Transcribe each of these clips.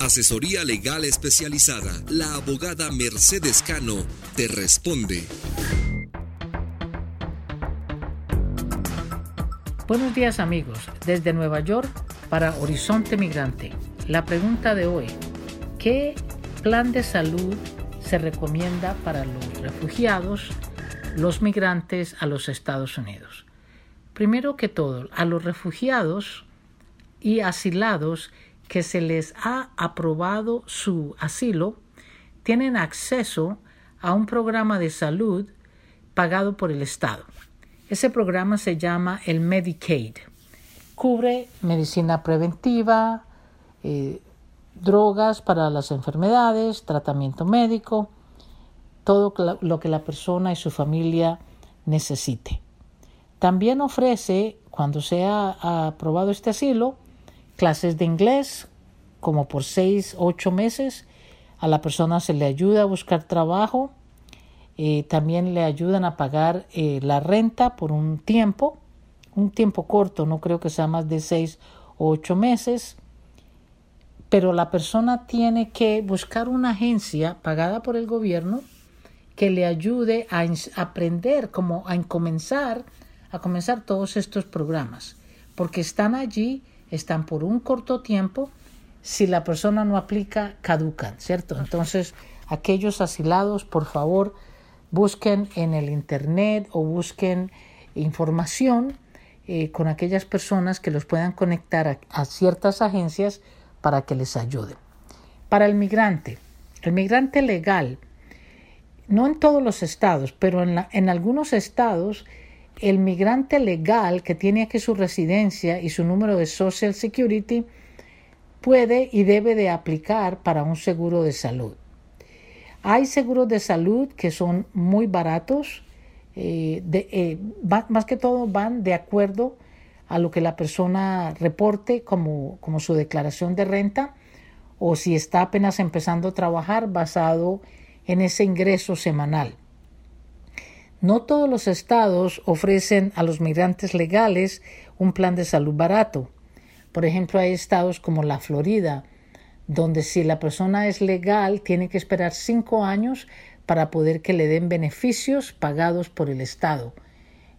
Asesoría legal especializada. La abogada Mercedes Cano te responde. Buenos días amigos, desde Nueva York para Horizonte Migrante. La pregunta de hoy, ¿qué plan de salud se recomienda para los refugiados, los migrantes a los Estados Unidos? Primero que todo, a los refugiados y asilados que se les ha aprobado su asilo tienen acceso a un programa de salud pagado por el Estado. Ese programa se llama el Medicaid. Cubre medicina preventiva, eh, drogas para las enfermedades, tratamiento médico, todo lo que la persona y su familia necesite. También ofrece, cuando se ha aprobado este asilo, clases de inglés, como por seis, ocho meses. A la persona se le ayuda a buscar trabajo. Eh, también le ayudan a pagar eh, la renta por un tiempo, un tiempo corto, no creo que sea más de seis o ocho meses. Pero la persona tiene que buscar una agencia pagada por el gobierno que le ayude a aprender, como a comenzar, a comenzar todos estos programas, porque están allí están por un corto tiempo, si la persona no aplica, caducan, ¿cierto? Entonces, aquellos asilados, por favor, busquen en el Internet o busquen información eh, con aquellas personas que los puedan conectar a, ciertas agencias para que les ayuden. Para el migrante, el migrante legal, no en todos los estados, pero en, en algunos estados el migrante legal que tiene aquí su residencia y su número de Social Security puede y debe de aplicar para un seguro de salud. Hay seguros de salud que son muy baratos, eh, eh, más que todo van de acuerdo a lo que la persona reporte como, como su declaración de renta o si está apenas empezando a trabajar basado en ese ingreso semanal. No todos los estados ofrecen a los migrantes legales un plan de salud barato. Por ejemplo, hay estados como la Florida, donde si la persona es legal tiene que esperar cinco años para poder que le den beneficios pagados por el Estado.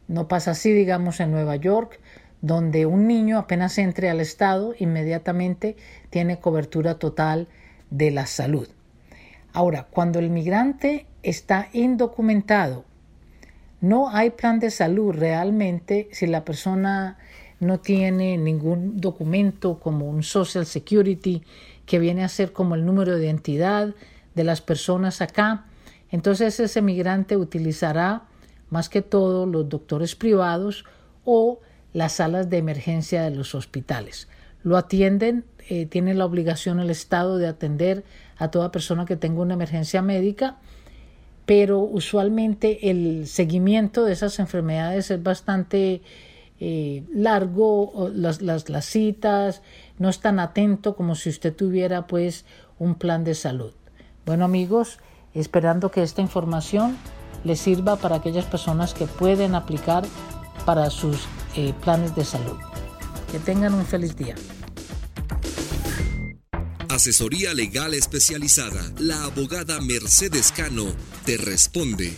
No pasa así, digamos, en Nueva York, donde un niño apenas entre al Estado inmediatamente tiene cobertura total de la salud. Ahora, cuando el migrante está indocumentado no hay plan de salud realmente si la persona no tiene ningún documento como un Social Security que viene a ser como el número de identidad de las personas acá. Entonces ese migrante utilizará más que todo los doctores privados o las salas de emergencia de los hospitales. Lo atienden, eh, tiene la obligación el Estado de atender a toda persona que tenga una emergencia médica pero usualmente el seguimiento de esas enfermedades es bastante eh, largo, las, las, las citas, no es tan atento como si usted tuviera pues un plan de salud. Bueno amigos, esperando que esta información les sirva para aquellas personas que pueden aplicar para sus eh, planes de salud. Que tengan un feliz día. Asesoría legal especializada. La abogada Mercedes Cano te responde.